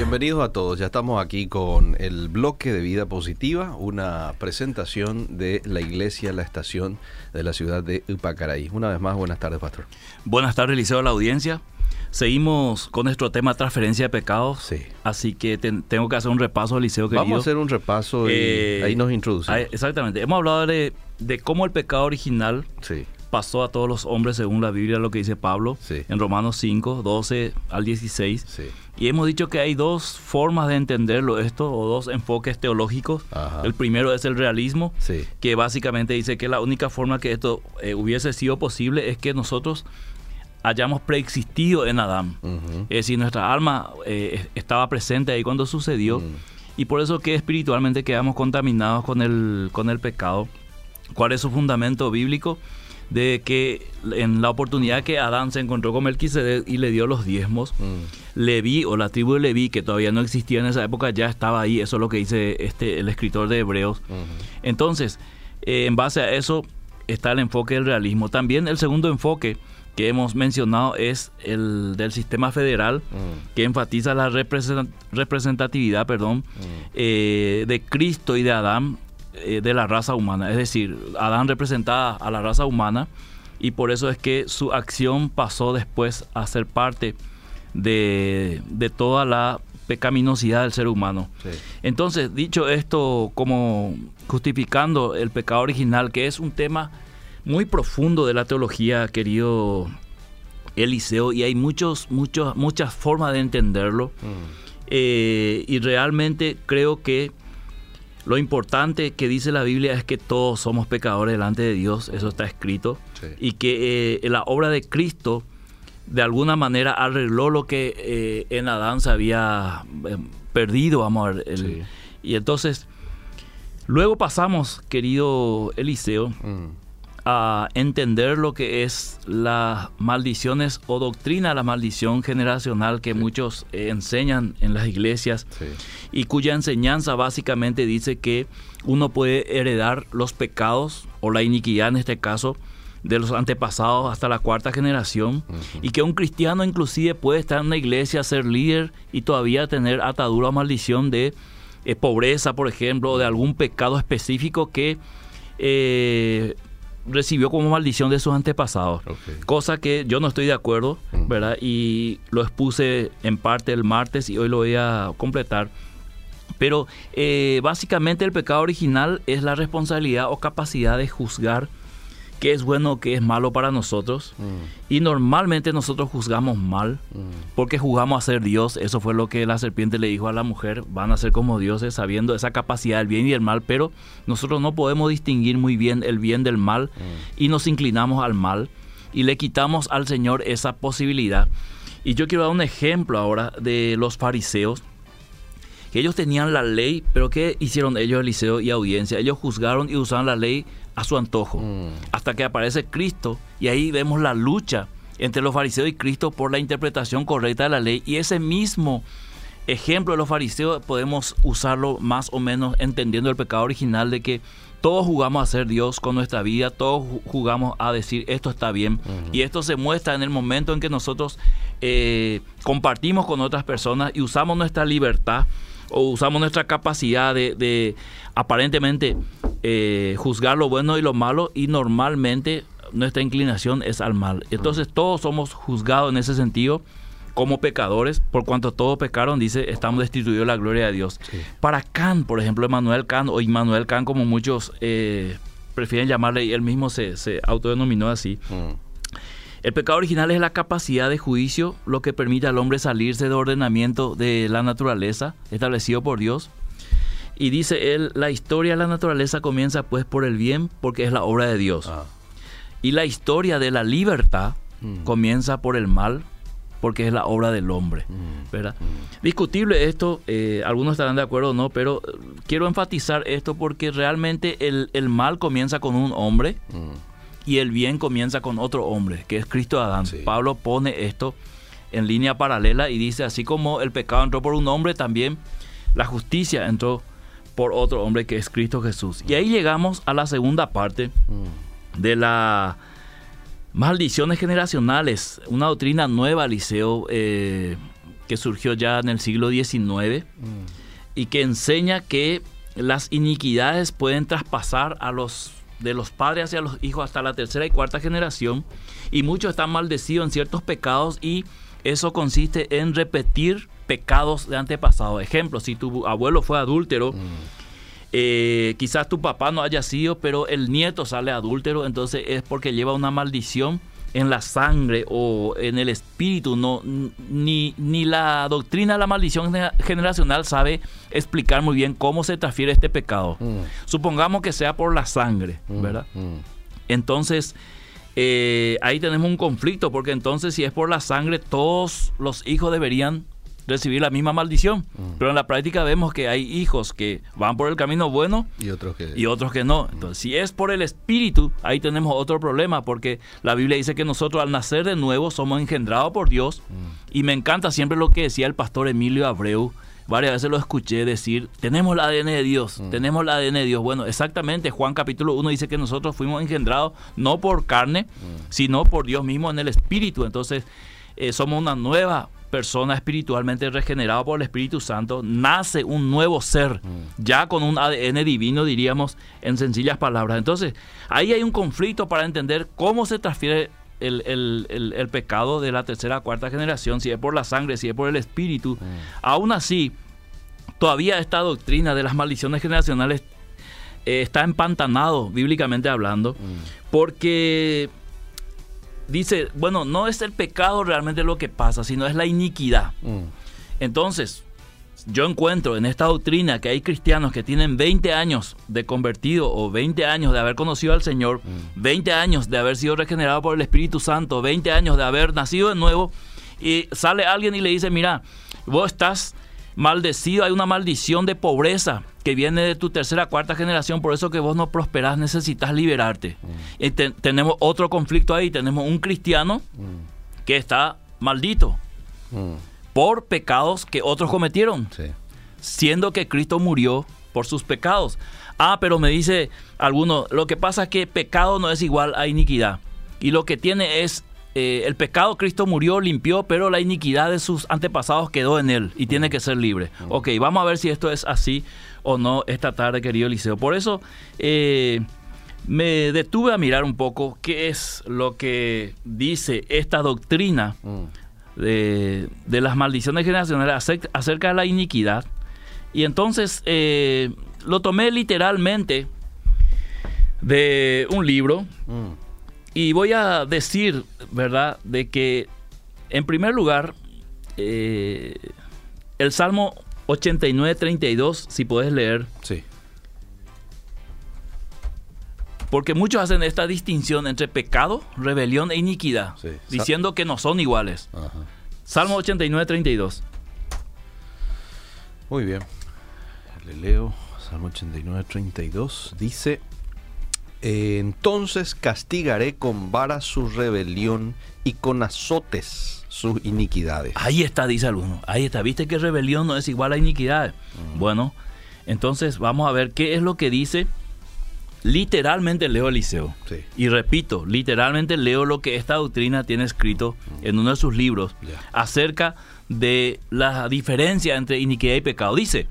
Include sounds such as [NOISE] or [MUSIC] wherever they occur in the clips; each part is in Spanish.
Bienvenidos a todos. Ya estamos aquí con el bloque de vida positiva, una presentación de la iglesia La Estación de la ciudad de Upacaraí. Una vez más, buenas tardes, pastor. Buenas tardes, Liceo de la audiencia. Seguimos con nuestro tema transferencia de pecados. Sí. Así que tengo que hacer un repaso, Liceo querido. Vamos a hacer un repaso y Eh, ahí nos introducimos. Exactamente. Hemos hablado de, de cómo el pecado original Sí. Pasó a todos los hombres según la Biblia, lo que dice Pablo Sí. en Romanos 5, 12 al 16. Sí. Y hemos dicho que hay dos formas de entenderlo esto, o dos enfoques teológicos. Ajá. El primero es el realismo, Sí. que básicamente dice que la única forma que esto eh, hubiese sido posible es que nosotros hayamos preexistido en Adán. Es decir, nuestra alma eh, estaba presente ahí cuando sucedió Mm. y por eso que espiritualmente quedamos contaminados con el, con el pecado. ¿Cuál es su fundamento bíblico? De que en la oportunidad que Adán se encontró con Melquisedec y le dio los diezmos, Mm. Leví o la tribu de Leví, que todavía no existía en esa época, ya estaba ahí. Eso es lo que dice este, el escritor de Hebreos. Entonces, eh, en base a eso está el enfoque del realismo. También el segundo enfoque que hemos mencionado es el del sistema federal, Mm. que enfatiza la represent- representatividad perdón, Mm. eh, de Cristo y de Adán eh, de la raza humana. Es decir, Adán representaba a la raza humana y por eso es que su acción pasó después a ser parte de, de toda la pecaminosidad del ser humano. Sí. Entonces, dicho esto, como justificando el pecado original, que es un tema muy profundo de la teología, querido Eliseo, y hay muchos, muchos, muchas formas de entenderlo. Mm. Eh, y realmente creo que lo importante que dice la Biblia es que todos somos pecadores delante de Dios, eso está escrito, Sí. y que eh, la obra de Cristo de alguna manera arregló lo que eh, en Adán se había eh, perdido, vamos a ver. el- Sí. Y entonces, luego pasamos, querido Eliseo, Mm. A entender lo que es las maldiciones o doctrina la maldición generacional que muchos eh, enseñan en las iglesias Sí. y cuya enseñanza básicamente dice que uno puede heredar los pecados o la iniquidad en este caso de los antepasados hasta la cuarta generación y que un cristiano inclusive puede estar en una iglesia, ser líder y todavía tener atadura o maldición de eh, pobreza, por ejemplo, o de algún pecado específico que eh, recibió como maldición de sus antepasados. Cosa que yo no estoy de acuerdo, Mm. ¿verdad? Y lo expuse en parte el martes y hoy lo voy a completar. Pero eh, básicamente el pecado original es la responsabilidad o capacidad de juzgar qué es bueno o qué es malo para nosotros. Mm. Y normalmente nosotros juzgamos mal Mm. porque jugamos a ser Dios. Eso fue lo que la serpiente le dijo a la mujer. Van a ser como dioses sabiendo esa capacidad del bien y del mal. Pero nosotros no podemos distinguir muy bien el bien del mal y nos inclinamos al mal y le quitamos al Señor esa posibilidad. Y yo quiero dar un ejemplo ahora de los fariseos que ellos tenían la ley, pero ¿qué hicieron ellos, Eliseo y audiencia? Ellos juzgaron y usaron la ley a su antojo, Mm. hasta que aparece Cristo y ahí vemos la lucha entre los fariseos y Cristo por la interpretación correcta de la ley y ese mismo ejemplo de los fariseos podemos usarlo más o menos entendiendo el pecado original de que todos jugamos a ser Dios con nuestra vida, todos ju- jugamos a decir esto está bien y esto se muestra en el momento en que nosotros eh, compartimos con otras personas y usamos nuestra libertad o usamos nuestra capacidad de, de aparentemente eh, juzgar lo bueno y lo malo y normalmente nuestra inclinación es al mal. Entonces todos somos juzgados en ese sentido como pecadores, por cuanto todos pecaron, dice, estamos destituidos de la gloria de Dios. Sí. Para Kant, por ejemplo, Emmanuel Kant o Immanuel Kant, como muchos eh, prefieren llamarle, y él mismo se, se autodenominó así, Mm. El pecado original es la capacidad de juicio, lo que permite al hombre salirse del ordenamiento de la naturaleza establecido por Dios. Y dice él, la historia de la naturaleza comienza pues por el bien, porque es la obra de Dios. Ah. Y la historia de la libertad Mm. comienza por el mal, porque es la obra del hombre. Mm. ¿verdad? Discutible esto, eh, algunos estarán de acuerdo o no, pero eh, quiero enfatizar esto porque realmente el, el mal comienza con un hombre Mm. Y el bien comienza con otro hombre, que es Cristo Adán. Sí. Pablo pone esto en línea paralela y dice, así como el pecado entró por un hombre, también la justicia entró por otro hombre que es Cristo Jesús. Y ahí llegamos a la segunda parte Mm. de la maldiciones generacionales, una doctrina nueva, Liceo, eh, que surgió ya en el siglo XIX y que enseña que las iniquidades pueden traspasar a los de los padres hacia los hijos hasta la tercera y cuarta generación y muchos están maldecidos en ciertos pecados y eso consiste en repetir pecados de antepasados. Ejemplo, si tu abuelo fue adúltero, eh, quizás tu papá no haya sido, pero el nieto sale adúltero, entonces es porque lleva una maldición en la sangre o en el espíritu. No, ni, ni la doctrina de la maldición generacional sabe explicar muy bien cómo se transfiere este pecado. Mm. Supongamos que sea por la sangre, mm, ¿verdad? Mm. Entonces, eh, ahí tenemos un conflicto, porque entonces si es por la sangre, todos los hijos deberían recibir la misma maldición. Mm. Pero en la práctica vemos que hay hijos que van por el camino bueno y otros que, y otros que no. Entonces, si es por el espíritu, ahí tenemos otro problema, porque la Biblia dice que nosotros al nacer de nuevo somos engendrados por Dios. Mm. Y me encanta siempre lo que decía el pastor Emilio Abreu. Varias veces lo escuché decir, tenemos el ADN de Dios, mm. tenemos el ADN de Dios. Bueno, exactamente, Juan capítulo 1 dice que nosotros fuimos engendrados no por carne, sino por Dios mismo en el Espíritu. Entonces, eh, somos una nueva persona espiritualmente regenerada por el Espíritu Santo, nace un nuevo ser, mm. ya con un ADN divino, diríamos en sencillas palabras. Entonces, ahí hay un conflicto para entender cómo se transfiere el, pecado de la tercera a cuarta generación, si es por la sangre, si es por el Espíritu. Mm. Aún así, todavía esta doctrina de las maldiciones generacionales eh, está empantanado, bíblicamente hablando, mm. porque dice, bueno, no es el pecado realmente lo que pasa, sino es la iniquidad. Mm. Entonces, yo encuentro en esta doctrina que hay cristianos que tienen 20 años de convertido o 20 años de haber conocido al Señor, 20 mm. años de haber sido regenerado por el Espíritu Santo, 20 años de haber nacido de nuevo, y sale alguien y le dice, mira, vos estás maldecido, hay una maldición de pobreza que viene de tu tercera, cuarta generación, por eso que vos no prosperás, necesitas liberarte. Mm. Y tenemos otro conflicto ahí, tenemos un cristiano mm. que está maldito mm. por pecados que otros cometieron, siendo que Cristo murió por sus pecados. Ah, pero me dice alguno, lo que pasa es que pecado no es igual a iniquidad. Y lo que tiene es eh, el pecado Cristo murió, limpió, pero la iniquidad de sus antepasados quedó en él y tiene que ser libre. Ok, vamos a ver si esto es así o no esta tarde, querido Eliseo. Por eso eh, me detuve a mirar un poco qué es lo que dice esta doctrina de, las maldiciones generacionales acerca, de la iniquidad. Y entonces eh, lo tomé literalmente de un libro. Y voy a decir, ¿verdad?, de que en primer lugar, eh, el Salmo 89, 32, si puedes leer. Sí. Porque muchos hacen esta distinción entre pecado, rebelión e iniquidad, diciendo que no son iguales. Salmo 89, 32. Muy bien. Le leo. Salmo 89, 32. Dice, entonces castigaré con vara su rebelión y con azotes sus iniquidades. Ahí está, dice alguno. Ahí está. ¿Viste que rebelión no es igual a iniquidad? Bueno, entonces vamos a ver qué es lo que dice. Literalmente leo Eliseo. Y repito, literalmente leo lo que esta doctrina tiene escrito en uno de sus libros acerca de la diferencia entre iniquidad y pecado. Dice,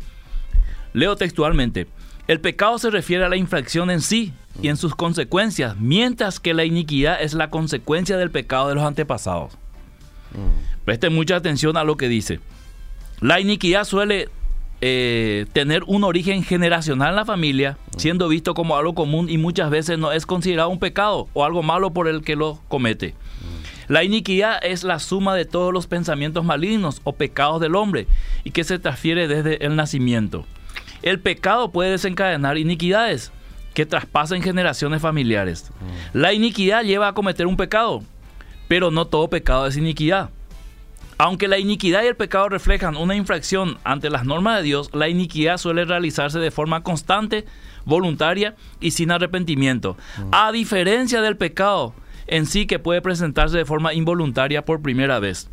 leo textualmente, el pecado se refiere a la infracción en sí y en sus consecuencias, mientras que la iniquidad es la consecuencia del pecado de los antepasados. Mm. Presten mucha atención a lo que dice. La iniquidad suele eh, tener un origen generacional en la familia, mm. siendo visto como algo común y muchas veces no es considerado un pecado o algo malo por el que lo comete. Mm. La iniquidad es la suma de todos los pensamientos malignos o pecados del hombre y que se transfiere desde el nacimiento. El pecado puede desencadenar iniquidades que traspasen generaciones familiares. Mm. La iniquidad lleva a cometer un pecado, pero no todo pecado es iniquidad. Aunque la iniquidad y el pecado reflejan una infracción ante las normas de Dios, la iniquidad suele realizarse de forma constante, voluntaria y sin arrepentimiento. Mm. A diferencia del pecado en sí que puede presentarse de forma involuntaria por primera vez.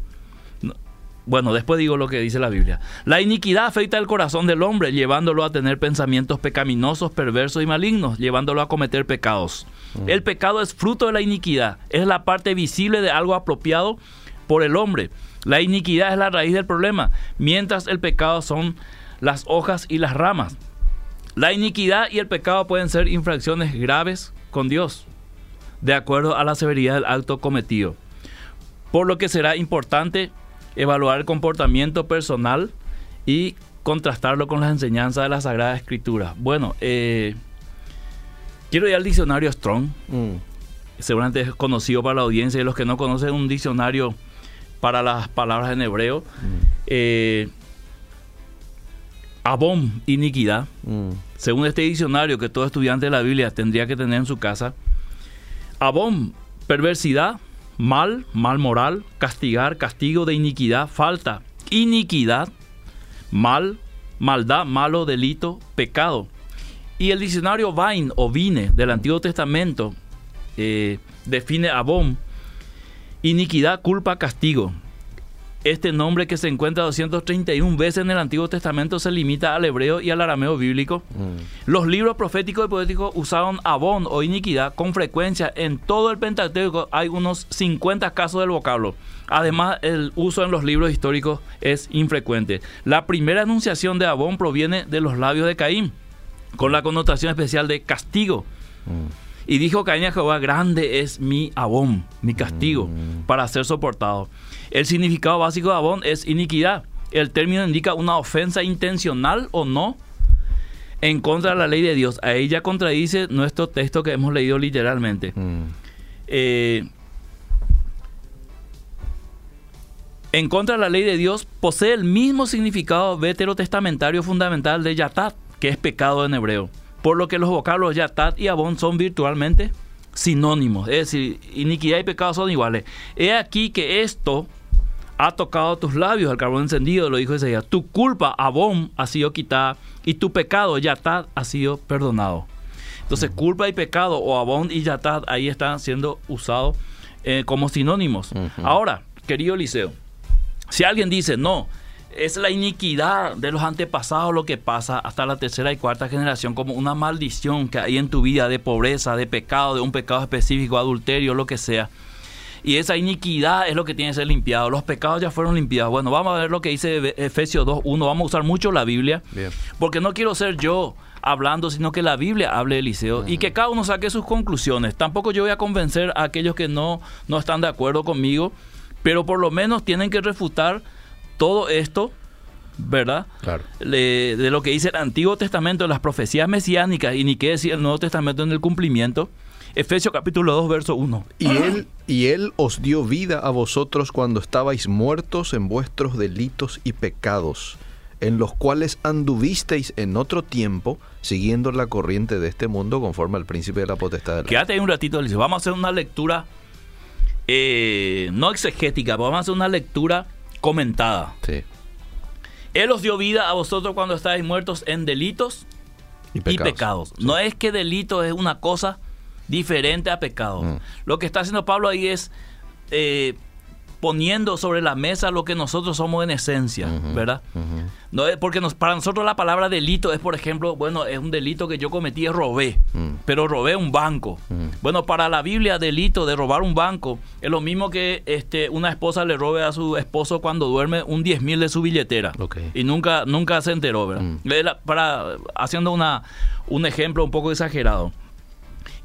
Bueno, después digo lo que dice la Biblia. La iniquidad afecta el corazón del hombre, llevándolo a tener pensamientos pecaminosos, perversos y malignos, llevándolo a cometer pecados. Mm. El pecado es fruto de la iniquidad, es la parte visible de algo apropiado por el hombre. La iniquidad es la raíz del problema, mientras el pecado son las hojas y las ramas. La iniquidad y el pecado pueden ser infracciones graves con Dios, de acuerdo a la severidad del acto cometido. Por lo que será importante evaluar el comportamiento personal y contrastarlo con las enseñanzas de la Sagrada Escritura. Bueno, eh, quiero ir al diccionario Strong. Mm. Seguramente es conocido para la audiencia y los que no conocen un diccionario para las palabras en hebreo. Mm. Eh, abom, iniquidad. Mm. Según este diccionario que todo estudiante de la Biblia tendría que tener en su casa. Abom, perversidad, mal, mal moral, castigar, castigo de iniquidad, falta, iniquidad, mal, maldad, malo, delito, pecado. Y el diccionario Vain o Vine del Antiguo Testamento eh, define abom, iniquidad, culpa, castigo. Este nombre que se encuentra 231 veces en el Antiguo Testamento se limita al hebreo y al arameo bíblico. Mm. Los libros proféticos y poéticos usaron abón o iniquidad con frecuencia. En todo el Pentateuco hay unos 50 casos del vocablo. Además, el uso en los libros históricos es infrecuente. La primera enunciación de abón proviene de los labios de Caín, con la connotación especial de castigo. Mm. Y dijo Caín a Jehová, grande es mi abón, mi castigo, mm. para ser soportado. El significado básico de abón es iniquidad. El término indica una ofensa intencional o no en contra de la ley de Dios. A ella contradice nuestro texto que hemos leído literalmente. Mm. Eh, en contra de la ley de Dios posee el mismo significado veterotestamentario fundamental de yatat, que es pecado en hebreo por lo que los vocablos yatat y abón son virtualmente sinónimos, es decir, iniquidad y pecado son iguales. He aquí que esto ha tocado tus labios, el carbón encendido, lo dijo Isaías. Tu culpa, abón, ha sido quitada y tu pecado, yatat, ha sido perdonado. Entonces, culpa y pecado, o abón y yatat, ahí están siendo usados eh, como sinónimos. Ahora, querido Eliseo, si alguien dice, no, es la iniquidad de los antepasados lo que pasa hasta la tercera y cuarta generación, como una maldición que hay en tu vida de pobreza, de pecado, de un pecado específico, adulterio, lo que sea. Y esa iniquidad es lo que tiene que ser limpiado. Los pecados ya fueron limpiados. Bueno, vamos a ver lo que dice Efesios 2.1. Vamos a usar mucho la Biblia. Porque no quiero ser yo hablando, sino que la Biblia hable Eliseo y que cada uno saque sus conclusiones. Tampoco yo voy a convencer a aquellos que no, no están de acuerdo conmigo, pero por lo menos tienen que refutar todo esto, ¿verdad? Claro. de lo que dice el Antiguo Testamento, las profecías mesiánicas, y ni qué decir el Nuevo Testamento en el cumplimiento. Efesios capítulo 2, verso 1. Y él, y él os dio vida a vosotros cuando estabais muertos en vuestros delitos y pecados, en los cuales anduvisteis en otro tiempo, siguiendo la corriente de este mundo conforme al príncipe de la potestad de la Quédate ahí un ratito, Alicia. Vamos a hacer una lectura, eh, no exegética, vamos a hacer una lectura comentada. Sí. Él os dio vida a vosotros cuando estáis muertos en delitos y pecados. No es que delito es una cosa diferente a pecado. Mm. Lo que está haciendo Pablo ahí es eh, poniendo sobre la mesa lo que nosotros somos en esencia, ¿verdad? no porque nos, para nosotros la palabra delito es, por ejemplo, bueno, es un delito que yo cometí, es robé, mm. pero robé un banco. Mm. Bueno, para la Biblia, delito de robar un banco es lo mismo que este, una esposa le robe a su esposo cuando duerme un 10 mil de su billetera. Y nunca, nunca se enteró, ¿verdad? Para, haciendo una, un ejemplo un poco exagerado.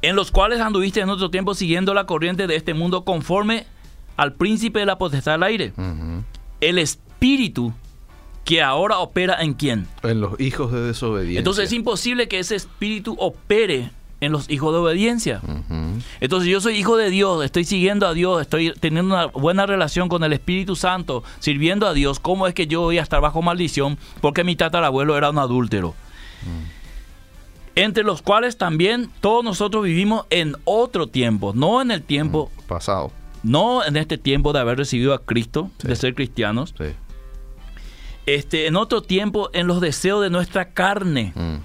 En los cuales anduviste en otro tiempo siguiendo la corriente de este mundo conforme al príncipe de la potestad del aire. El espíritu que ahora opera en quién? En los hijos de desobediencia. Entonces es imposible que ese espíritu opere en los hijos de obediencia. Entonces yo soy hijo de Dios, estoy siguiendo a Dios, estoy teniendo una buena relación con el Espíritu Santo, sirviendo a Dios. ¿Cómo es que yo voy a estar bajo maldición? Porque mi tatarabuelo era un adúltero. Entre los cuales también todos nosotros vivimos en otro tiempo, no en el tiempo pasado no en este tiempo de haber recibido a Cristo, de ser cristianos, este, en otro tiempo en los deseos de nuestra carne. Mm.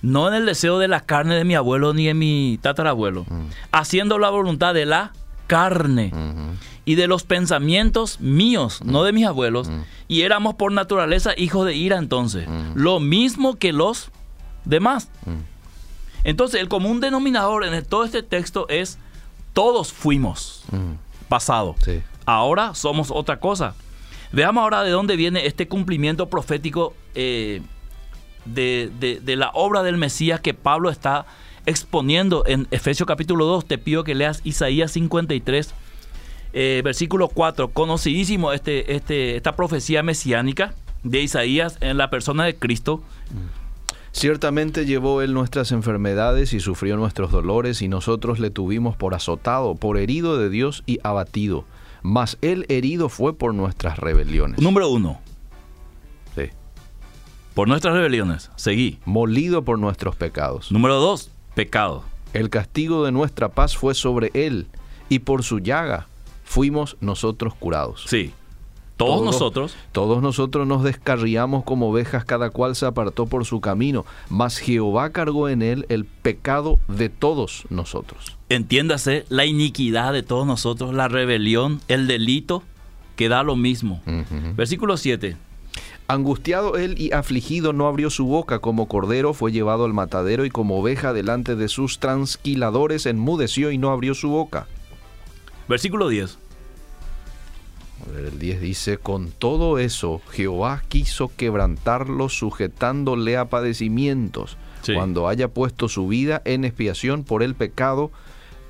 No en el deseo de la carne de mi abuelo ni de mi tatarabuelo. Mm. Haciendo la voluntad de la carne mm-hmm. y de los pensamientos míos, no de mis abuelos. Mm. Y éramos por naturaleza hijos de ira entonces. Lo mismo que los demás. Entonces el común denominador en todo este texto es todos fuimos mm. pasado. ahora somos otra cosa. Veamos ahora de dónde viene este cumplimiento profético eh, de, de- de la obra del Mesías que Pablo está exponiendo en Efesios capítulo 2. Te pido que leas Isaías 53, eh, versículo 4. Conocidísimo este, este, esta profecía mesiánica de Isaías en la persona de Cristo. Ciertamente llevó él nuestras enfermedades y sufrió nuestros dolores, y nosotros le tuvimos por azotado, por herido de Dios y abatido. Mas él herido fue por nuestras rebeliones. Número uno, Sí. por nuestras rebeliones. Seguí. Molido por nuestros pecados. Número dos, pecado. El castigo de nuestra paz fue sobre él, y por su llaga fuimos nosotros curados. Sí. Todos Todo- nosotros Todos nosotros nos descarriamos como ovejas, cada cual se apartó por su camino, mas Jehová cargó en él el pecado de todos nosotros. entiéndase la iniquidad de todos nosotros, la rebelión, el delito, que da lo mismo. Versículo 7. Angustiado él y afligido no abrió su boca, como cordero fue llevado al matadero y como oveja delante de sus transquiladores enmudeció y no abrió su boca. Versículo 10. El 10 dice, con todo eso Jehová quiso quebrantarlo sujetándole a padecimientos. Sí. Cuando haya puesto su vida en expiación por el pecado,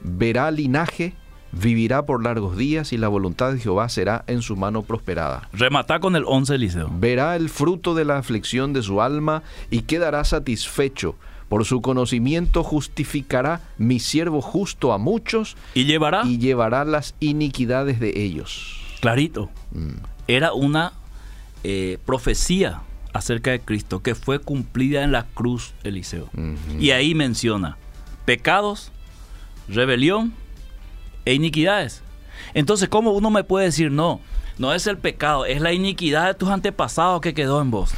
verá linaje, vivirá por largos días y la voluntad de Jehová será en su mano prosperada. Remata con el 11, Eliseo. Verá el fruto de la aflicción de su alma y quedará satisfecho. Por su conocimiento justificará mi siervo justo a muchos Y llevará, y llevará las iniquidades de ellos. Clarito, Mm. era una eh, profecía acerca de Cristo que fue cumplida en la cruz, Eliseo. Y ahí menciona pecados, rebelión e iniquidades. Entonces, ¿cómo uno me puede decir no? No es el pecado, es la iniquidad de tus antepasados que quedó en vos.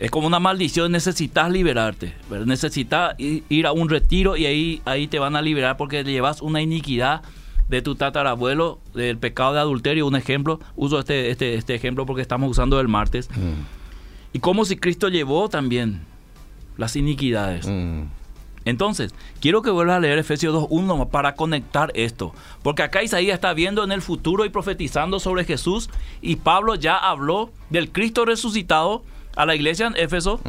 Es como una maldición, necesitas liberarte. Necesitas ir a un retiro y ahí, ahí te van a liberar porque llevas una iniquidad de tu tatarabuelo, del pecado de adulterio, un ejemplo. Uso este, este, este ejemplo porque estamos usando el martes. Mm. Y como si Cristo llevó también las iniquidades. Mm. Entonces, quiero que vuelvas a leer Efesios 2.1 para conectar esto. Porque acá Isaías está viendo en el futuro y profetizando sobre Jesús. Y Pablo ya habló del Cristo resucitado a la iglesia en Éfeso,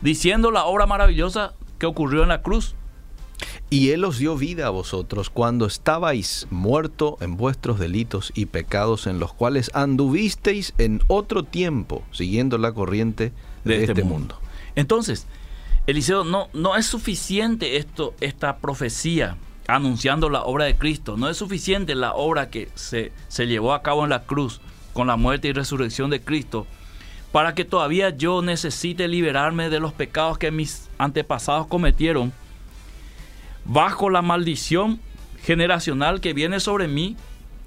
diciendo la obra maravillosa que ocurrió en la cruz. Y Él os dio vida a vosotros cuando estabais muerto en vuestros delitos y pecados en los cuales anduvisteis en otro tiempo, siguiendo la corriente de, este, mundo. Entonces, Eliseo, no, no es suficiente esto, esta profecía anunciando la obra de Cristo. No es suficiente la obra que se, se llevó a cabo en la cruz con la muerte y resurrección de Cristo para que todavía yo necesite liberarme de los pecados que mis antepasados cometieron bajo la maldición generacional que viene sobre mí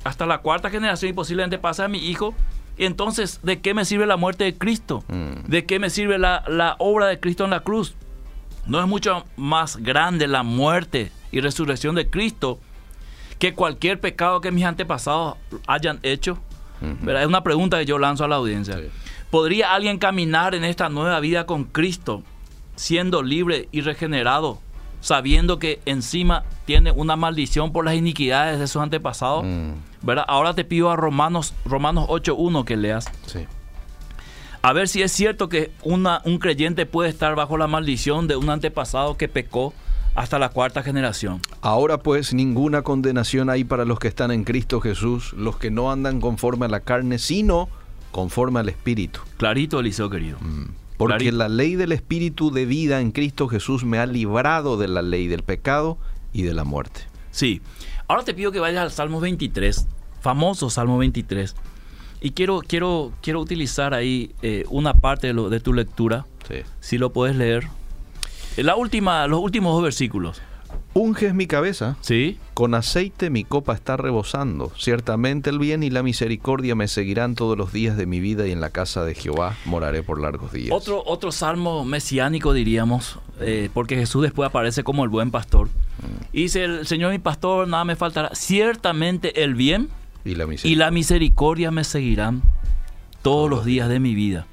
hasta la cuarta generación y posiblemente pase a mi hijo. Entonces, ¿de qué me sirve la muerte de Cristo? Mm. ¿De qué me sirve la, la obra de Cristo en la cruz? ¿No es mucho más grande la muerte y resurrección de Cristo que cualquier pecado que mis antepasados hayan hecho? Es una pregunta que yo lanzo a la audiencia. Sí. ¿Podría alguien caminar en esta nueva vida con Cristo siendo libre y regenerado, sabiendo que encima tiene una maldición por las iniquidades de sus antepasados? Mm. ¿Verdad? Ahora te pido a Romanos, Romanos 8.1 que leas. Sí. A ver si es cierto que una, un creyente puede estar bajo la maldición de un antepasado que pecó hasta la cuarta generación. Ahora pues ninguna condenación hay para los que están en Cristo Jesús, los que no andan conforme a la carne, sino conforme al Espíritu. Clarito, Eliseo querido. Porque la ley del Espíritu de vida en Cristo Jesús me ha librado de la ley del pecado y de la muerte. Sí. Ahora te pido que vayas al Salmo 23, famoso Salmo 23. Y quiero, quiero, quiero utilizar ahí eh, una parte de, lo- de tu lectura, Sí. si lo puedes leer. La última, los últimos dos versículos. Unges mi cabeza, ¿Sí? con aceite mi copa está rebosando. Ciertamente el bien y la misericordia me seguirán todos los días de mi vida y en la casa de Jehová moraré por largos días. Otro, otro salmo mesiánico, diríamos, eh, porque Jesús después aparece como el buen pastor. Y dice, el Señor mi pastor, nada me faltará. Ciertamente el bien y la y misericordia. la misericordia me seguirán todos los días de mi vida.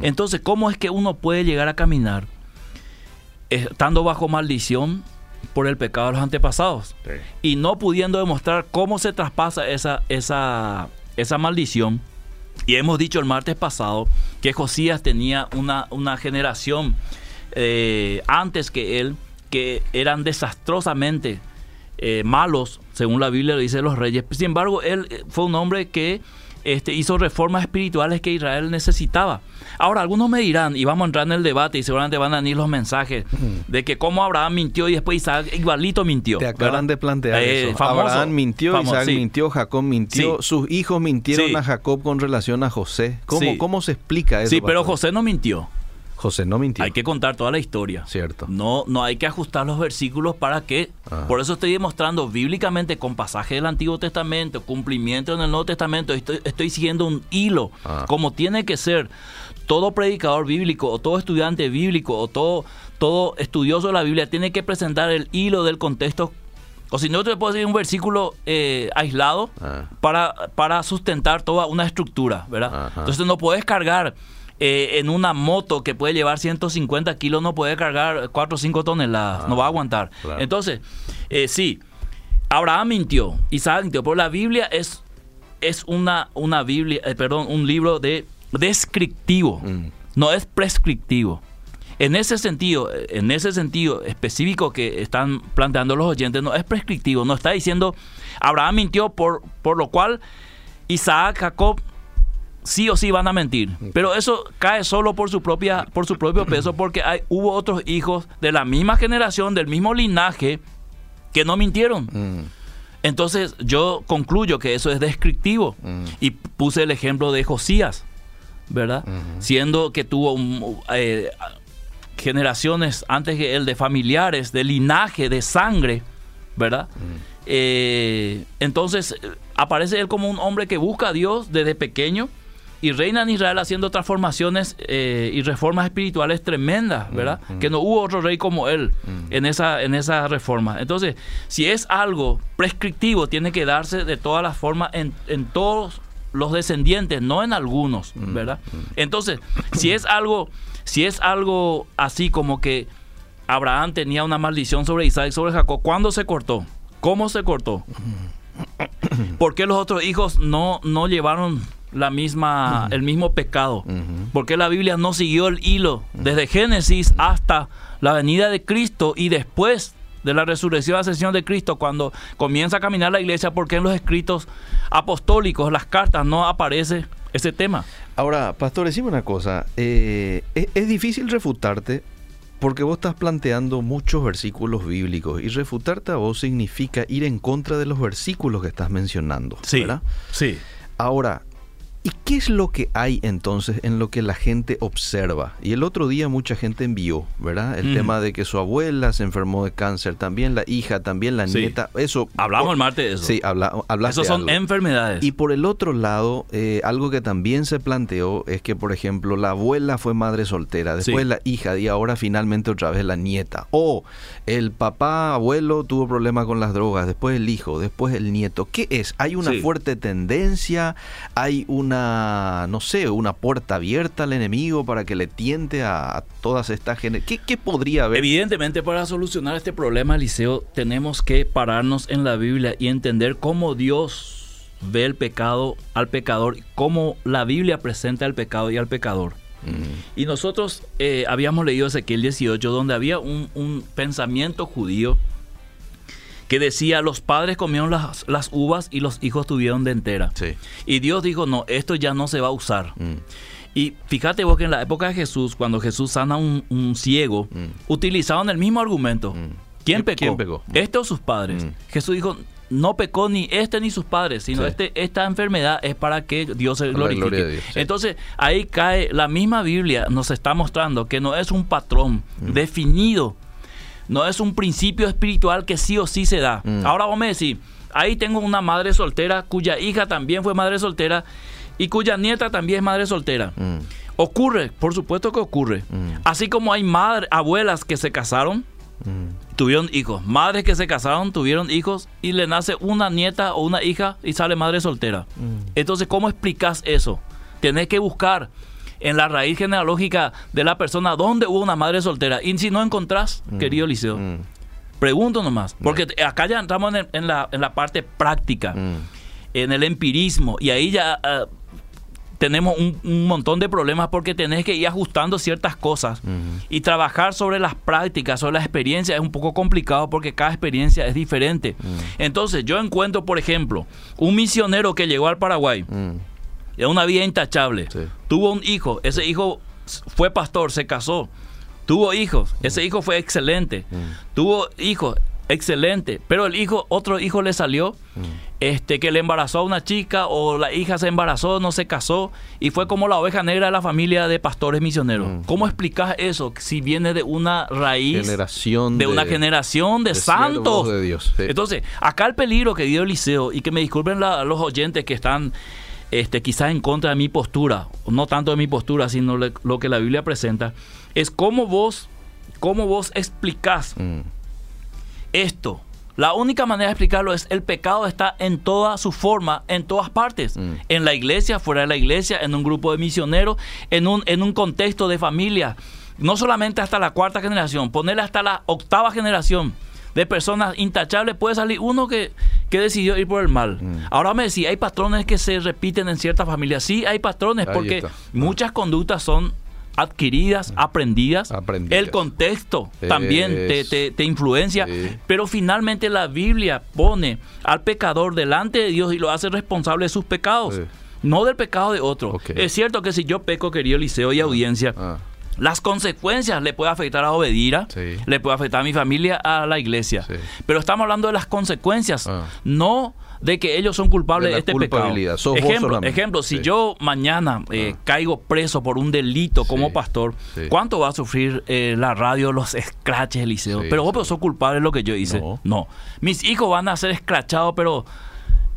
Entonces, ¿cómo es que uno puede llegar a caminar estando bajo maldición, por el pecado de los antepasados. Sí. Y no pudiendo demostrar cómo se traspasa esa, esa, esa maldición. Y hemos dicho el martes pasado que Josías tenía una, una generación eh, antes que él que eran desastrosamente eh, malos, según la Biblia lo dice los reyes. Sin embargo, él eh, fue un hombre que este, hizo reformas espirituales que Israel necesitaba. Ahora, algunos me dirán, y vamos a entrar en el debate, y seguramente van a venir los mensajes, de que cómo Abraham mintió y después Isaac igualito mintió. Te acaban ¿verdad? de plantear Eh, eso. famoso, Abraham mintió, famoso, Isaac sí. mintió, Jacob mintió, Sí. sus hijos mintieron Sí. a Jacob con relación a José. ¿Cómo, Sí. cómo se explica eso? Sí, pero? José no mintió. José no mintió. Hay que contar toda la historia. Cierto. No, no hay que ajustar los versículos para que. Por eso estoy demostrando bíblicamente con pasajes del Antiguo Testamento, cumplimiento en el Nuevo Testamento. Estoy, estoy siguiendo un hilo, Ah. como tiene que ser todo predicador bíblico o todo estudiante bíblico o todo, todo estudioso de la Biblia tiene que presentar el hilo del contexto. O si no, te puedo decir un versículo eh, aislado Ah. para, para sustentar toda una estructura, ¿verdad? Ajá. Entonces no puedes cargar eh, en una moto que puede llevar 150 kilos, no puede cargar 4 o 5 toneladas, Ah, no va a aguantar. claro. Entonces, eh, sí, Abraham mintió, Isaac mintió, pero la Biblia es, es una, una Biblia, eh, perdón, un libro de descriptivo, Mm. no es prescriptivo. En ese sentido, en ese sentido específico que están planteando los oyentes, no es prescriptivo, no está diciendo Abraham mintió por, por lo cual Isaac, Jacob sí o sí van a mentir. Pero eso cae solo por su propia, por su propio peso, porque hay, hubo otros hijos de la misma generación, del mismo linaje, que no mintieron. Mm. Entonces yo concluyo que eso es descriptivo. Mm. Y puse el ejemplo de Josías, ¿verdad? Siendo que tuvo un, eh, generaciones antes que él de familiares, de linaje, de sangre, ¿verdad? Eh, entonces eh, aparece él como un hombre que busca a Dios desde pequeño y reina en Israel haciendo transformaciones eh, y reformas espirituales tremendas, ¿verdad? Que no hubo otro rey como él en esa en esa reforma. Entonces, si es algo prescriptivo, tiene que darse de todas las formas en, en todos los descendientes, no en algunos, ¿verdad? Entonces, si es algo si es algo así como que Abraham tenía una maldición sobre Isaac, sobre Jacob, ¿cuándo se cortó? ¿Cómo se cortó? ¿Por qué los otros hijos no, no llevaron la misma, el mismo pecado? Ujú. ¿Por qué la Biblia no siguió el hilo desde Génesis hasta la venida de Cristo y después de la resurrección y ascensión de Cristo cuando comienza a caminar la iglesia? ¿Por qué en los escritos apostólicos, las cartas, no aparece ese tema? Ahora, pastor, decime una cosa. eh, es, es difícil refutarte porque vos estás planteando muchos versículos bíblicos y refutarte a vos significa ir en contra de los versículos que estás mencionando. ¿verdad? sí. Ahora, ¿y qué es lo que hay entonces en lo que la gente observa? Y el otro día mucha gente envió, ¿verdad? El Mm. tema de que su abuela se enfermó de cáncer, también la hija, también la Sí. nieta. Eso. Hablamos el martes de eso. Sí, habla, hablaste Esos son algo. enfermedades. Y por el otro lado, eh, algo que también se planteó es que, por ejemplo, la abuela fue madre soltera, después Sí. la hija y ahora finalmente otra vez la nieta. O el papá abuelo tuvo problemas con las drogas, después el hijo, después el nieto. ¿Qué es? ¿Hay una Sí. fuerte tendencia? ¿Hay una, no sé, una puerta abierta al enemigo para que le tiente a, a todas estas generaciones? ¿Qué, ¿Qué podría haber? Evidentemente, para solucionar este problema, Liceo, tenemos que pararnos en la Biblia y entender cómo Dios ve el pecado al pecador, cómo la Biblia presenta el pecado y al pecador. Mm, Y nosotros eh, habíamos leído Ezequiel 18, donde había un, un pensamiento judío que decía, los padres comieron las, las uvas y los hijos tuvieron de entera. sí. Y Dios dijo, no, esto ya no se va a usar. Mm, Y fíjate vos que en la época de Jesús, cuando Jesús sana a un, un ciego, Mm. utilizaban el mismo argumento. Mm. ¿Quién ¿Qui- pecó? quién pecó? ¿Este o sus padres? Jesús dijo, no pecó ni este ni sus padres, sino Sí. este, esta enfermedad es para que Dios se glorifique. Dios, sí. Entonces, ahí cae, la misma Biblia nos está mostrando que no es un patrón Mm. definido, no es un principio espiritual que sí o sí se da. Mm. Ahora vos me decís, ahí tengo una madre soltera cuya hija también fue madre soltera y cuya nieta también es madre soltera. mm, Ocurre, por supuesto que ocurre. Mm. Así como hay madres, abuelas que se casaron, mm. tuvieron hijos. Madres que se casaron, tuvieron hijos y le nace una nieta o una hija y sale madre soltera. Entonces, ¿cómo explicas eso? Tenés que buscar en la raíz genealógica de la persona dónde hubo una madre soltera. Y si no encontrás, querido Liceo, Mm. Pregunto nomás, porque acá ya entramos en, en la, en la parte práctica, Mm. en el empirismo, y ahí ya ah, tenemos un, un montón de problemas porque tenés que ir ajustando ciertas cosas y trabajar sobre las prácticas, sobre las experiencias es un poco complicado porque cada experiencia es diferente. Mm. Entonces yo encuentro, por ejemplo, un misionero que llegó al Paraguay, Mm. De una vida intachable, Sí. tuvo un hijo, ese hijo fue pastor, se casó, tuvo hijos, ese hijo fue excelente, Mm. tuvo hijos, excelente, pero el hijo, otro hijo le salió, Mm. este, que le embarazó a una chica o la hija se embarazó, no se casó y fue como la oveja negra de la familia de pastores misioneros. Mm. ¿Cómo explicas eso si viene de una raíz Generación de una generación de, de santos? de Dios, sí. Entonces, acá el peligro que dio Eliseo y que me disculpen la- los oyentes que están este, quizás en contra de mi postura, no tanto de mi postura, sino le- lo que la Biblia presenta, es cómo vos, cómo vos explicás Mm. esto. La única manera de explicarlo es el pecado está en toda su forma, en todas partes. Mm. En la iglesia, fuera de la iglesia, en un grupo de misioneros, en un, en un contexto de familia. No solamente hasta la cuarta generación, ponerle hasta la octava generación de personas intachables, puede salir uno que, que decidió ir por el mal. Mm. Ahora me decía, hay patrones que se repiten en ciertas familias. Sí, hay patrones, Ahí porque está. muchas conductas son adquiridas, aprendidas. Aprendidas. El contexto también te, te- te influencia. Sí. Pero finalmente la Biblia pone al pecador delante de Dios y lo hace responsable de sus pecados. Sí. No del pecado de otro. Es cierto que si yo peco, querido Liceo y audiencia, Ah, las consecuencias le puede afectar a Obedira, Sí. le puede afectar a mi familia, a la iglesia. Sí. Pero estamos hablando de las consecuencias, Ah. no de que ellos son culpables De de, la este culpabilidad. pecado. Ejemplo, ejemplo si Sí. yo mañana eh, Ah. caigo preso por un delito como pastor. ¿cuánto va a sufrir eh, la radio, los scratches, Eliseo? Pero vos pero sos culpable de lo que yo hice. No. No. Mis hijos van a ser escrachados, pero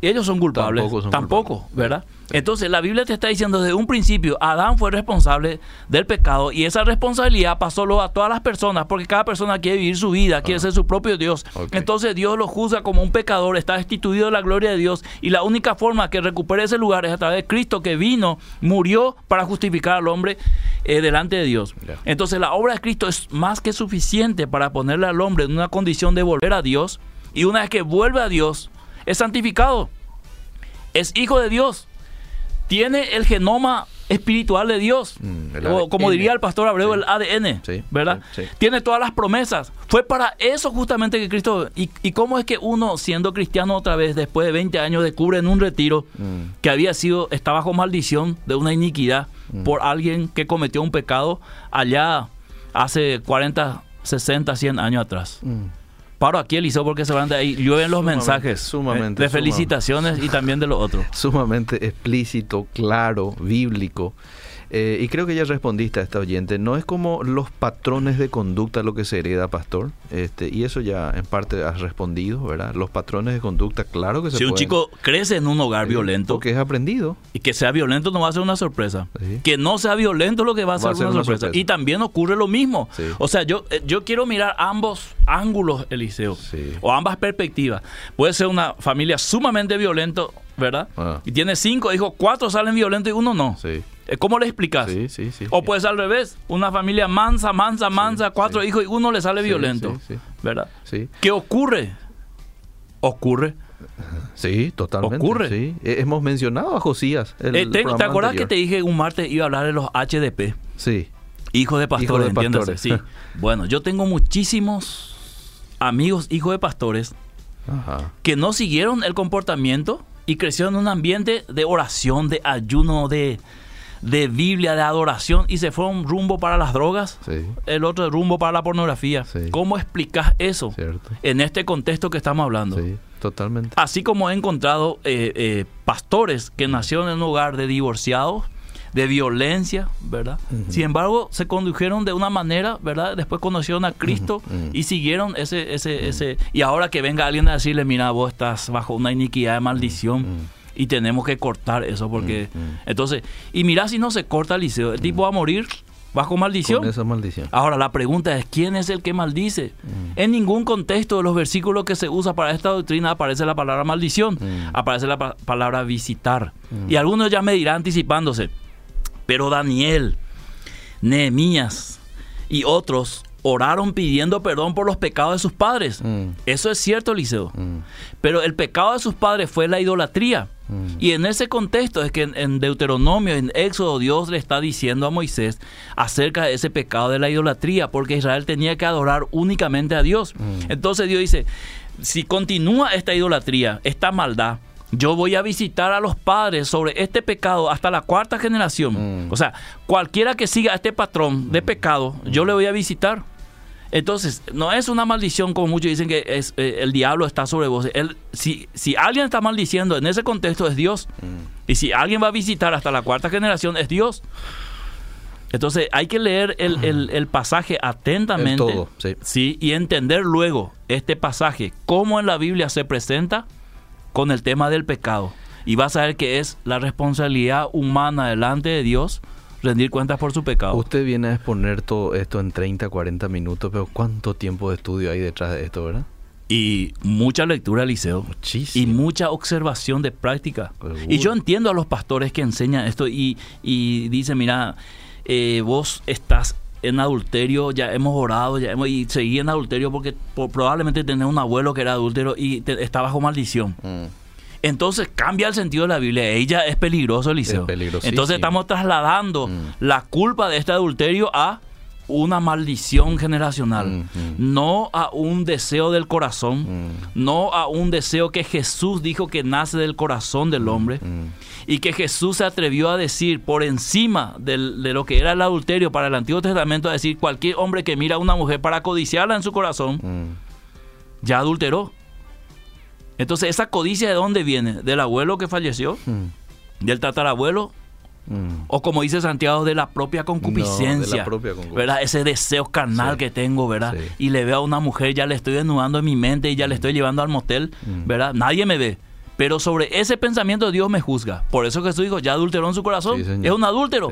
ellos son culpables. Tampoco son Tampoco, culpables. ¿verdad? Sí. Entonces la Biblia te está diciendo desde un principio, Adán fue responsable del pecado y esa responsabilidad pasó luego a todas las personas porque cada persona quiere vivir su vida, quiere Ah. ser su propio Dios. Entonces Dios lo juzga como un pecador, está destituido de la gloria de Dios y la única forma que recupere ese lugar es a través de Cristo que vino, murió para justificar al hombre eh, delante de Dios. Entonces la obra de Cristo es más que suficiente para ponerle al hombre en una condición de volver a Dios y una vez que vuelve a Dios es santificado, es hijo de Dios, tiene el genoma espiritual de Dios, Mm, o como diría el pastor Abreu, Sí. el ADN, Sí, ¿verdad? sí, sí. Tiene todas las promesas. Fue para eso justamente que Cristo... ¿Y, y cómo es que uno, siendo cristiano otra vez, después de 20 años, descubre en un retiro Mm. que había sido, está bajo maldición de una iniquidad Mm. por alguien que cometió un pecado allá hace 40, 60, 100 años atrás? Paro aquí, Eliseo, porque se van de ahí, llueven los Sumamente, mensajes sumamente, eh, de sumamente. felicitaciones y también de lo otro. [LAUGHS] sumamente explícito, claro, bíblico. Eh, y creo que ya respondiste a esta oyente. No es como los patrones de conducta lo que se hereda, pastor. Este, y eso ya en parte has respondido, ¿verdad? Los patrones de conducta, claro que se Si un chico crece en un hogar Sí, violento Porque es aprendido. y que sea violento no va a ser una sorpresa. Sí. Que no sea violento lo que va a ser, una, sorpresa. Y también ocurre lo mismo. Sí. O sea, yo, eh, yo quiero mirar ambos ángulos, Eliseo, Sí. o ambas perspectivas. Puede ser una familia sumamente violento, ¿verdad? Ah. Y tiene cinco hijos, cuatro salen violentos y uno no. Sí. ¿Cómo le explicas? Sí, sí, sí. O puede ser al revés, una familia mansa, mansa, mansa, cuatro hijos y uno le sale violento, sí, sí. ¿verdad? Sí, ¿Qué ocurre? Ocurre. sí, totalmente. Ocurre. sí. Eh, Hemos mencionado a Josías. el Eh, te, ¿Te acuerdas que te dije un martes iba a hablar de los HDP? Sí. Hijos de pastores, de entiéndase, pastores. Sí. [LAUGHS] Bueno, yo tengo muchísimos amigos hijos de pastores Ajá. que no siguieron el comportamiento y crecieron en un ambiente de oración, de ayuno, de, de Biblia, de adoración y se fueron rumbo para las drogas, Sí, el otro rumbo para la pornografía. Sí. ¿Cómo explicas eso cierto. en este contexto que estamos hablando? Sí, totalmente. Así como he encontrado eh, eh, pastores que nacieron en un hogar de divorciados, de violencia, ¿verdad? Sin embargo, se condujeron de una manera, ¿verdad? Después conocieron a Cristo y siguieron ese, ese, ese... Y ahora que venga alguien a decirle, mira, vos estás bajo una iniquidad de maldición. Y tenemos que cortar eso porque... Ujú. Entonces, y mira si no se corta el liceo, el tipo va a morir bajo maldición. Con esa maldición. Ahora la pregunta es, ¿quién es el que maldice? En ningún contexto de los versículos que se usa para esta doctrina aparece la palabra maldición, Mm. aparece la pa- palabra visitar. Mm. Y algunos ya me dirán anticipándose, pero Daniel, Nehemías y otros oraron pidiendo perdón por los pecados de sus padres. Mm. Eso es cierto, Eliseo. Mm. Pero el pecado de sus padres fue la idolatría. Mm. Y en ese contexto es que en, en Deuteronomio, en Éxodo, Dios le está diciendo a Moisés acerca de ese pecado de la idolatría, porque Israel tenía que adorar únicamente a Dios. Entonces Dios dice, si continúa esta idolatría, esta maldad, yo voy a visitar a los padres sobre este pecado hasta la cuarta generación. Mm. O sea, cualquiera que siga este patrón de pecado, yo le voy a visitar. Entonces, no es una maldición como muchos dicen que es, eh, el diablo está sobre vos. Él, si, si alguien está maldiciendo en ese contexto es Dios. Mm. Y si alguien va a visitar hasta la cuarta generación es Dios. Entonces hay que leer el, el- el pasaje atentamente. El todo, sí. y entender luego este pasaje, cómo en la Biblia se presenta con el tema del pecado. Y vas a ver que es la responsabilidad humana delante de Dios rendir cuentas por su pecado. Usted viene a exponer todo esto en 30, 40 minutos, pero ¿cuánto tiempo de estudio hay detrás de esto, verdad? Y mucha lectura, Liceo. Y Muchísimo. mucha observación de práctica. Seguro. Y yo entiendo a los pastores que enseñan esto y, y dicen, mira, eh, vos estás en adulterio, ya hemos orado, ya hemos, y seguí en adulterio porque po- probablemente tenés un abuelo que era adúltero y te- está bajo maldición. Mm. Entonces cambia el sentido de la Biblia. Ella es peligroso, Eliseo. Es. Entonces estamos trasladando Mm. la culpa de este adulterio a una maldición generacional, Mm, mm. no a un deseo del corazón, Mm. no a un deseo que Jesús dijo que nace del corazón del hombre y que Jesús se atrevió a decir por encima del- de lo que era el adulterio para el Antiguo Testamento, a decir cualquier hombre que mira a una mujer para codiciarla en su corazón, ya adulteró. Entonces, ¿esa codicia de dónde viene? ¿Del abuelo que falleció? Mm. ¿Del tatarabuelo? Mm. O como dice Santiago, de la propia concupiscencia. No, de la propia concupiscencia. ¿Verdad? Ese deseo carnal Sí. que tengo, ¿verdad? Sí. Y le veo a una mujer, ya le estoy desnudando en mi mente y ya le estoy llevando al motel, Mm. ¿verdad? Nadie me ve. Pero sobre ese pensamiento Dios me juzga. Por eso Jesús dijo, ya adulteró en su corazón. Sí, es un adúltero.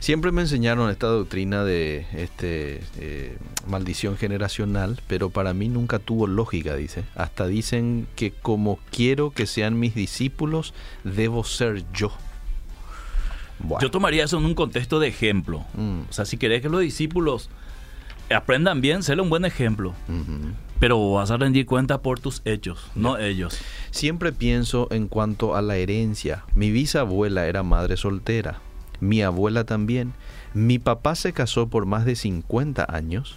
Siempre me enseñaron esta doctrina de este eh, maldición generacional, pero para mí nunca tuvo lógica, dice. Hasta dicen que como quiero que sean mis discípulos, debo ser yo. Bueno. Yo tomaría eso en un contexto de ejemplo. Mm. O sea, si querés que los discípulos aprendan bien, séle un buen ejemplo. Pero vas a rendir cuenta por tus hechos, no ellos. Siempre pienso en cuanto a la herencia. Mi bisabuela era madre soltera, mi abuela también. Mi papá se casó por más de 50 años,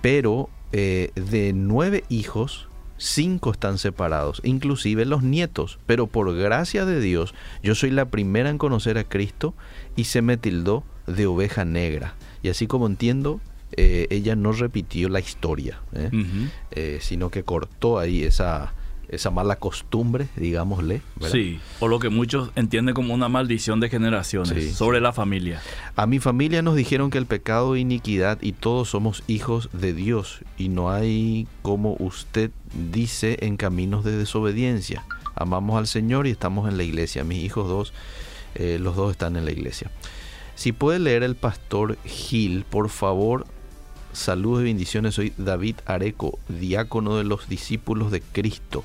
pero eh, de nueve hijos, cinco están separados, inclusive los nietos. Pero por gracia de Dios, yo soy la primera en conocer a Cristo y se me tildó de oveja negra. Y así como entiendo, eh, ella no repitió la historia. ¿eh? Sino que cortó ahí esa, esa mala costumbre, digámosle. ¿verdad? Sí, o lo que muchos entienden como una maldición de generaciones Sí, sobre la familia. A mi familia nos dijeron que el pecado es iniquidad y todos somos hijos de Dios y no hay, como usted dice, en caminos de desobediencia. Amamos al Señor y estamos en la iglesia. Mis hijos dos, eh, los dos están en la iglesia. Si puede leer el pastor Gil, por favor, saludos y bendiciones. Soy David Areco, diácono de los discípulos de Cristo.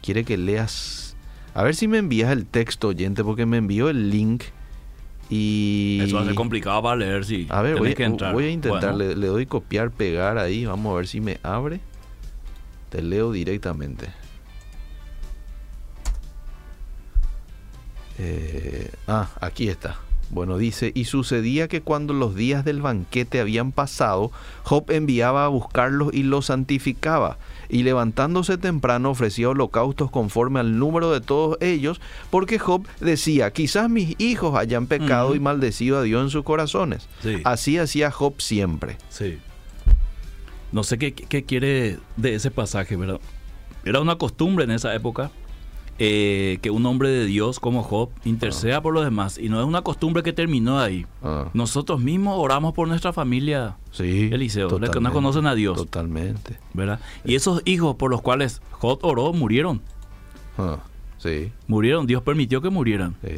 Quiere que leas... A ver si me envías el texto, oyente, porque me envió el link y... Eso va a ser complicado para leer, sí. A ver, voy, a intentar, Bueno, le, le doy copiar, pegar ahí, vamos a ver si me abre. Te leo directamente. Eh, ah, aquí está. Bueno, dice, y sucedía que cuando los días del banquete habían pasado, Job enviaba a buscarlos y los santificaba, y levantándose temprano ofrecía holocaustos conforme al número de todos ellos, porque Job decía, quizás mis hijos hayan pecado y maldecido a Dios en sus corazones. Sí. Así hacía Job siempre. Sí. No sé qué, qué quiere de ese pasaje, ¿verdad? Era una costumbre en esa época eh, que un hombre de Dios como Job interceda por los demás. Y no es una costumbre que terminó ahí. Ah, Nosotros mismos oramos por nuestra familia, sí, Eliseo, los que no conocen a Dios. Totalmente. ¿verdad? Y esos hijos por los cuales Job oró murieron. Ah, sí. Murieron, Dios permitió que murieran. Sí.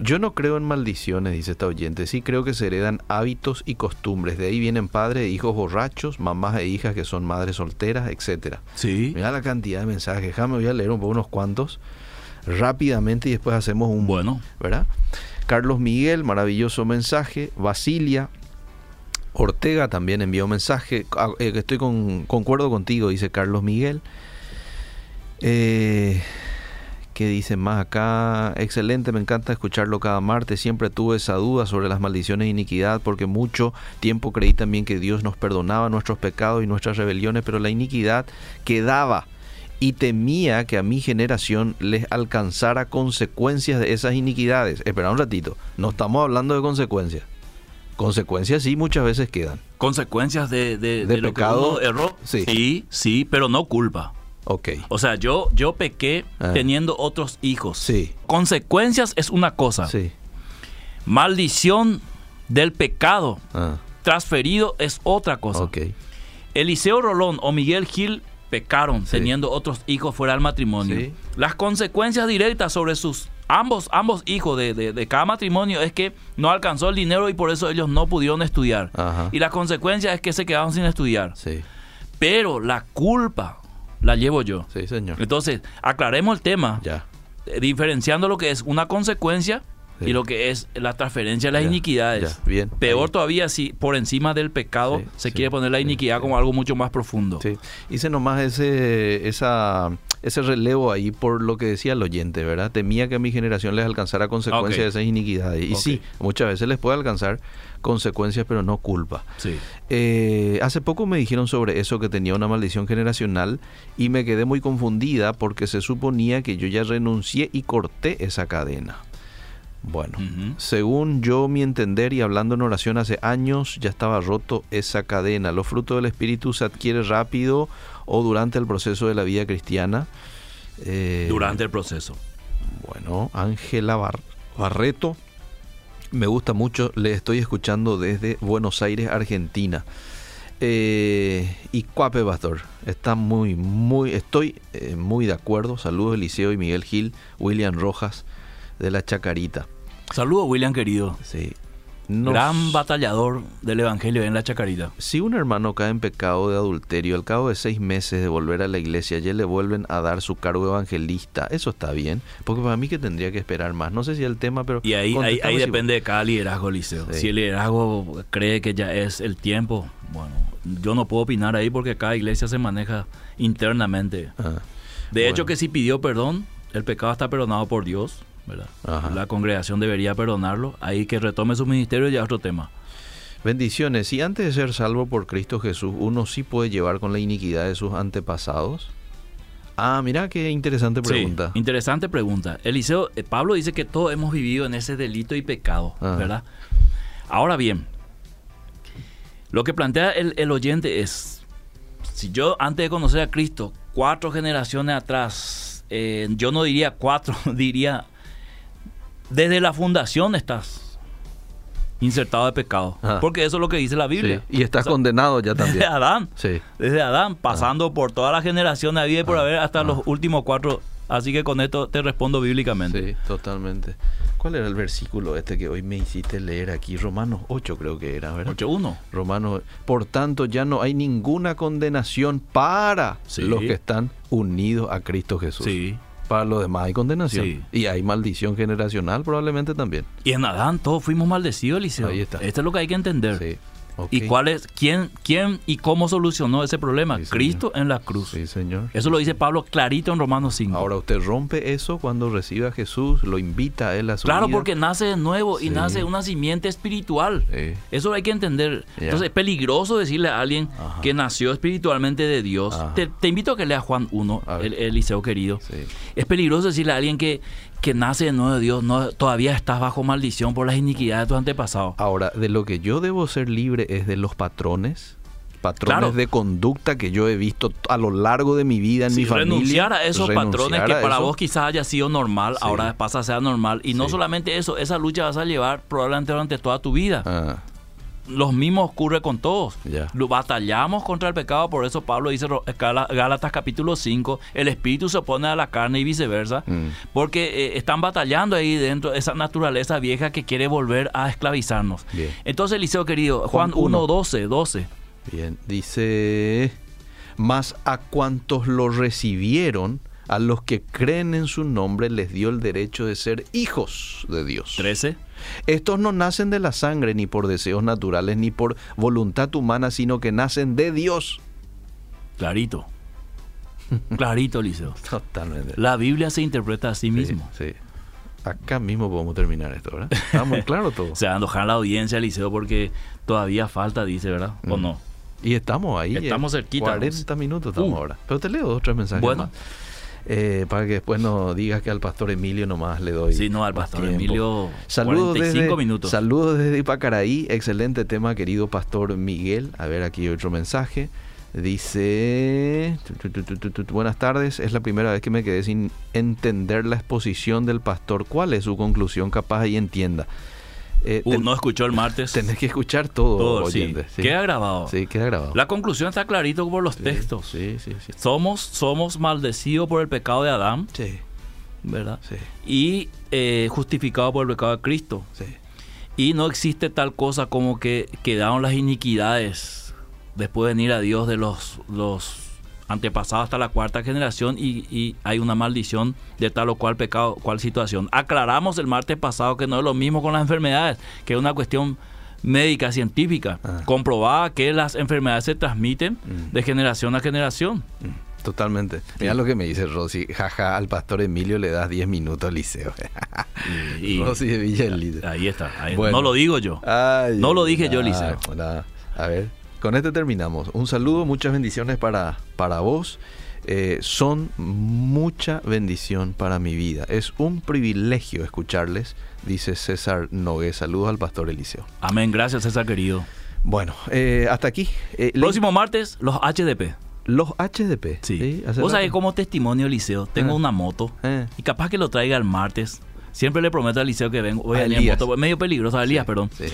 Yo no creo en maldiciones, dice esta oyente. Sí creo que se heredan hábitos y costumbres. De ahí vienen padres e hijos borrachos, mamás e hijas que son madres solteras, etcétera. Sí. Mira la cantidad de mensajes. Déjame, voy a leer un poco unos cuantos rápidamente y después hacemos un... Bueno. ¿Verdad? Carlos Miguel, maravilloso mensaje. Basilia. Ortega también envió un mensaje. Ah, eh, estoy con, concuerdo contigo, dice Carlos Miguel. Eh, ¿Qué dice más acá? Excelente, me encanta escucharlo cada martes. Siempre tuve esa duda sobre las maldiciones e iniquidad porque mucho tiempo creí también que Dios nos perdonaba nuestros pecados y nuestras rebeliones, pero la iniquidad quedaba y temía que a mi generación les alcanzara consecuencias de esas iniquidades. Espera un ratito, no estamos hablando de consecuencias. Consecuencias sí muchas veces quedan. Consecuencias de, de, De lo pecado, que uno erró. sí. sí, sí, pero no culpa. Ok. O sea, yo, yo pequé Ah. teniendo otros hijos. Sí. Consecuencias es una cosa. Sí. Maldición del pecado Ah, transferido es otra cosa. ok. Eliseo Rolón o Miguel Gil pecaron Sí. teniendo otros hijos fuera del matrimonio. Sí. Las consecuencias directas sobre sus ambos, ambos hijos de, de- de cada matrimonio es que no alcanzó el dinero y por eso ellos no pudieron estudiar. Ajá. Y la consecuencia es que se quedaron sin estudiar. Sí. Pero la culpa la llevo yo. Sí, señor. Entonces, aclaremos el tema, Ya. eh, diferenciando lo que es una consecuencia Sí. y lo que es la transferencia de las Ya, iniquidades. ya, bien, Peor ahí. todavía si por encima del pecado Sí, se sí, quiere poner la iniquidad como algo mucho más profundo. Sí. Hice nomás ese, esa, ese relevo ahí por lo que decía el oyente, ¿verdad? Temía que a mi generación les alcanzara consecuencias de esas iniquidades. Y sí, muchas veces les puede alcanzar consecuencias, pero no culpa. Sí. Eh, hace poco me dijeron sobre eso que tenía una maldición generacional y me quedé muy confundida porque se suponía que yo ya renuncié y corté esa cadena. Bueno, según yo mi entender y hablando en oración hace años ya estaba roto esa cadena. Los frutos del Espíritu se adquiere rápido o durante el proceso de la vida cristiana. Eh, Durante el proceso. bueno, Ángela Bar- Barreto, me gusta mucho, le estoy escuchando desde Buenos Aires, Argentina. Eh, y Cuape Pastor, está muy, muy, estoy eh, muy de acuerdo. Saludos Eliseo y Miguel Gil, William Rojas de la Chacarita. Saludos, William querido. Sí. Nos- Gran batallador del Evangelio en la Chacarita. Si un hermano cae en pecado de adulterio, al cabo de seis meses de volver a la iglesia, ya le vuelven a dar su cargo evangelista, eso está bien, porque para mí que tendría que esperar más. No sé si el tema, pero... Y ahí, ahí, contestame ahí si- depende de cada liderazgo, Liceo. Sí. Si el liderazgo cree que ya es el tiempo, bueno, yo no puedo opinar ahí porque cada iglesia se maneja internamente. Ah, De Bueno. hecho, que si pidió perdón, el pecado está perdonado por Dios, ¿verdad? Ajá. La congregación debería perdonarlo. Ahí que retome su ministerio ya es otro tema. bendiciones. Si antes de ser salvo por Cristo Jesús, uno sí puede llevar con la iniquidad de sus antepasados. Ah, mira qué interesante pregunta. Sí, interesante pregunta. Eliseo, eh, Pablo dice que todos hemos vivido en ese delito y pecado, Ajá. ¿verdad? Ahora bien, lo que plantea el, el oyente es, si yo antes de conocer a Cristo, cuatro generaciones atrás, eh, yo no diría cuatro, [LAUGHS] diría, desde la fundación estás insertado de pecado. Ajá. Porque eso es lo que dice la Sí, Biblia. Y está O sea, condenado ya Desde también. Adán Sí. desde Adán, pasando por toda la generación de vida y por Ah, haber hasta ah. los últimos cuatro. Así que con esto te respondo bíblicamente. Sí, totalmente. ¿Cuál era el versículo este que hoy me hiciste leer aquí? Romanos 8 creo que era, ¿verdad? 8.1. Romanos, por tanto ya no hay ninguna condenación para Sí. los que están unidos a Cristo Jesús. Sí. Para los demás hay condenación. Sí. Y hay maldición generacional probablemente también. Y en Adán todos fuimos maldecidos, Eliseo. Ahí está. Esto es lo que hay que entender. Sí. ¿Y cuál es, quién, quién y cómo solucionó ese problema? Sí. Cristo en la cruz. Sí, señor. Eso lo dice Pablo clarito en Romanos 5. Ahora usted rompe eso cuando recibe a Jesús, lo invita a él a su claro, vida. porque nace de nuevo y nace una simiente espiritual. Sí. Eso hay que entender. Entonces es peligroso decirle a alguien Ajá. que nació espiritualmente de Dios. Te, te invito a que lea Juan 1, A ver. el, Eliseo querido. Es peligroso decirle a alguien que, que nace de nuevo de Dios, no, todavía estás bajo maldición por las iniquidades de tus antepasados. Ahora, de lo que yo debo ser libre es de los patrones, patrones Claro. de conducta que yo he visto a lo largo de mi vida en Sí, mi familia. renunciar a esos renunciar patrones que para eso. vos quizás haya sido normal, Sí. ahora pasa a ser normal. Y no Sí. solamente eso, esa lucha vas a llevar probablemente durante toda tu vida. Ah, Los mismos ocurre con todos. Lo batallamos contra el pecado, por eso Pablo dice Gálatas capítulo 5, el espíritu se opone a la carne y viceversa, Mm. porque eh, están batallando ahí dentro esa naturaleza vieja que quiere volver a esclavizarnos. Bien. Entonces, Eliseo querido, Juan, Juan 1, uno. 12, 12. Bien, dice, más a cuantos lo recibieron, a los que creen en su nombre les dio el derecho de ser hijos de Dios. 13. Estos no nacen de la sangre ni por deseos naturales ni por voluntad humana, sino que nacen de Dios. Clarito. [LAUGHS] Clarito, Liceo. Totalmente. La Biblia se interpreta a sí mismo. Sí, sí. Acá mismo podemos terminar esto, ¿verdad? Está muy [LAUGHS] claro todo. Se va a enojar la audiencia, Liceo, porque todavía falta, dice, ¿verdad? ¿O Mm. no? Y estamos ahí. Estamos eh, cerquita, 40 minutos estamos Uh. ahora. Pero te leo dos, tres mensajes Bueno. más. Eh, para que después no digas que al pastor Emilio nomás le doy. Sí, no, al pastor tiempo. Emilio, Saludos 45 desde, minutos. Saludos desde Ipacaraí. Excelente tema, querido pastor Miguel. A ver, aquí hay otro mensaje. Dice, buenas tardes, es la primera vez que me quedé sin entender la exposición del pastor. ¿Cuál es su conclusión? Capaz ahí entienda. Eh, Uh, ten- no escuchó el martes. Tenés que escuchar todo, Todo, sí. oyente. Sí. Queda grabado. Sí, queda grabado. La conclusión está clarito por los Sí, textos. Sí, sí, sí. Somos, somos maldecidos por el pecado de Adán, Sí, ¿verdad? sí, Y eh, justificados por el pecado de Cristo. sí. Y no existe tal cosa como que quedaron las iniquidades después de venir a Dios de los, los antepasados hasta la cuarta generación y, y hay una maldición de tal o cual pecado, cual situación. Aclaramos el martes pasado que no es lo mismo con las enfermedades, que es una cuestión médica, científica, Ah. comprobada que las enfermedades se transmiten Mm. de generación a generación. Mm, Totalmente. Mira lo que me dice Rosy. Jaja, al pastor Emilio le das 10 minutos al liceo. Y, [LAUGHS] Rosy de Villa ahí está. ahí- Bueno. No lo digo yo. Ay, No lo dije yo, Liceo. A ver, con este terminamos. Un saludo, muchas bendiciones para, para vos. Eh, son mucha bendición para mi vida. Es un privilegio escucharles, dice César Nogué. Saludos al pastor Eliseo. Amén. Gracias, César querido. Bueno, eh, hasta aquí. Eh, le- Próximo martes, los HDP. Los HDP. Sí. hace Vos sabés, como testimonio, Liceo, tengo Ah. una moto Eh, y capaz que lo traiga el martes. Siempre le prometo al Liceo que vengo. Voy a, A Elías. moto. Medio peligroso, a Elías, perdón. sí.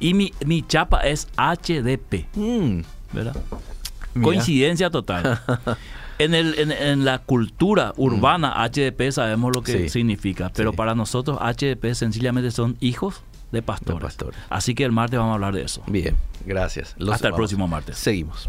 Y mi, mi chapa es HDP, Mm, ¿verdad? mira. Coincidencia total. [LAUGHS] En, el, en, en la cultura urbana, HDP sabemos lo que Mm. Sí. significa, pero Sí. para nosotros HDP sencillamente son hijos de pastores. De pastores. Así que el martes vamos a hablar de eso. Bien, gracias. Los Hasta el próximo martes. Seguimos.